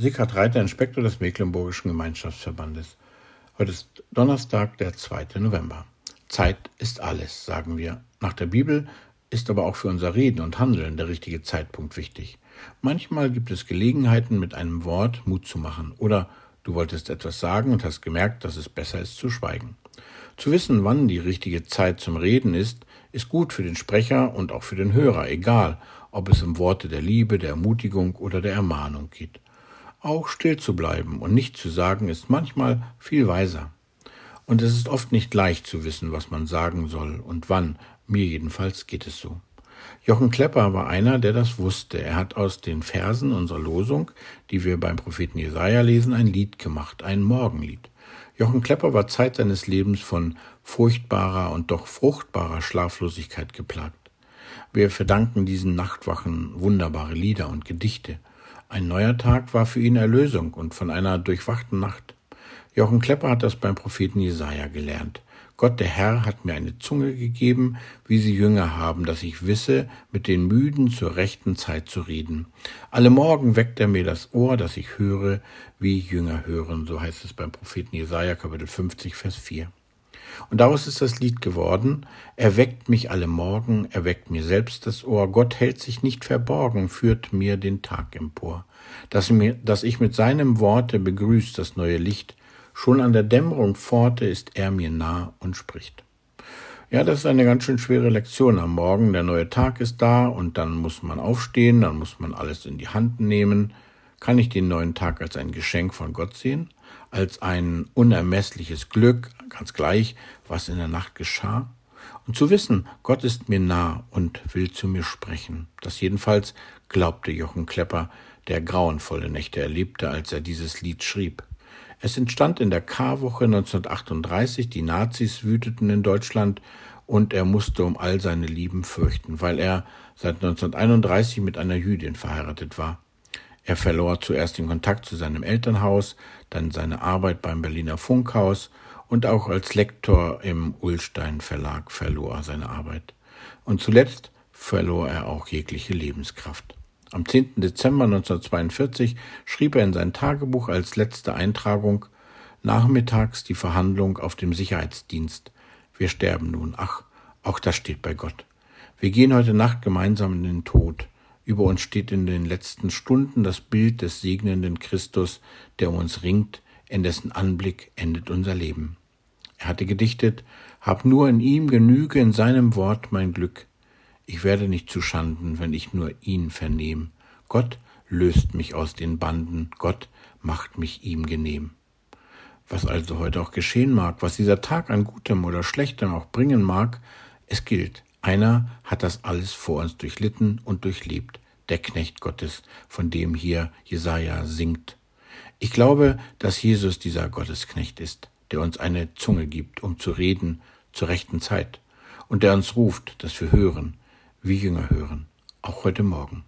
Sickert Reiter, Inspektor des Mecklenburgischen Gemeinschaftsverbandes. Heute ist Donnerstag, der 2. November. Zeit ist alles, sagen wir. Nach der Bibel ist aber auch für unser Reden und Handeln der richtige Zeitpunkt wichtig. Manchmal gibt es Gelegenheiten, mit einem Wort Mut zu machen oder du wolltest etwas sagen und hast gemerkt, dass es besser ist zu schweigen. Zu wissen, wann die richtige Zeit zum Reden ist, ist gut für den Sprecher und auch für den Hörer, egal ob es um Worte der Liebe, der Ermutigung oder der Ermahnung geht. Auch still zu bleiben und nichts zu sagen ist manchmal viel weiser. Und es ist oft nicht leicht zu wissen, was man sagen soll und wann. Mir jedenfalls geht es so. Jochen Klepper war einer, der das wusste. Er hat aus den Versen unserer Losung, die wir beim Propheten Jesaja lesen, ein Lied gemacht, ein Morgenlied. Jochen Klepper war Zeit seines Lebens von furchtbarer und doch fruchtbarer Schlaflosigkeit geplagt. Wir verdanken diesen Nachtwachen wunderbare Lieder und Gedichte. Ein neuer Tag war für ihn Erlösung und von einer durchwachten Nacht. Jochen Klepper hat das beim Propheten Jesaja gelernt. Gott, der Herr, hat mir eine Zunge gegeben, wie sie Jünger haben, dass ich wisse, mit den Müden zur rechten Zeit zu reden. Alle Morgen weckt er mir das Ohr, dass ich höre, wie Jünger hören. So heißt es beim Propheten Jesaja, Kapitel 50, Vers 4. Und daraus ist das Lied geworden. Er weckt mich alle Morgen, er weckt mir selbst das Ohr. Gott hält sich nicht verborgen, führt mir den Tag empor. Dass, mir, dass ich mit seinem Worte begrüßt das neue Licht. Schon an der Dämmerung Pforte ist er mir nah und spricht. Ja, das ist eine ganz schön schwere Lektion am Morgen. Der neue Tag ist da und dann muss man aufstehen, dann muss man alles in die Hand nehmen. Kann ich den neuen Tag als ein Geschenk von Gott sehen? Als ein unermessliches Glück, ganz gleich, was in der Nacht geschah? Und zu wissen, Gott ist mir nah und will zu mir sprechen. Das jedenfalls glaubte Jochen Klepper, der grauenvolle Nächte erlebte, als er dieses Lied schrieb. Es entstand in der Karwoche 1938, die Nazis wüteten in Deutschland und er musste um all seine Lieben fürchten, weil er seit 1931 mit einer Jüdin verheiratet war. Er verlor zuerst den Kontakt zu seinem Elternhaus, dann seine Arbeit beim Berliner Funkhaus und auch als Lektor im Ullstein Verlag verlor er seine Arbeit. Und zuletzt verlor er auch jegliche Lebenskraft. Am 10. Dezember 1942 schrieb er in sein Tagebuch als letzte Eintragung Nachmittags die Verhandlung auf dem Sicherheitsdienst. Wir sterben nun. Ach, auch das steht bei Gott. Wir gehen heute Nacht gemeinsam in den Tod. Über uns steht in den letzten Stunden das Bild des segnenden Christus, der um uns ringt, in dessen Anblick endet unser Leben. Er hatte gedichtet, Hab nur in ihm Genüge, in seinem Wort mein Glück. Ich werde nicht zu Schanden, wenn ich nur ihn vernehm. Gott löst mich aus den Banden, Gott macht mich ihm genehm. Was also heute auch geschehen mag, was dieser Tag an Gutem oder Schlechtem auch bringen mag, es gilt, einer hat das alles vor uns durchlitten und durchlebt, der Knecht Gottes, von dem hier Jesaja singt. Ich glaube, dass Jesus dieser Gottesknecht ist, der uns eine Zunge gibt, um zu reden zur rechten Zeit, und der uns ruft, dass wir hören, wie Jünger hören, auch heute Morgen.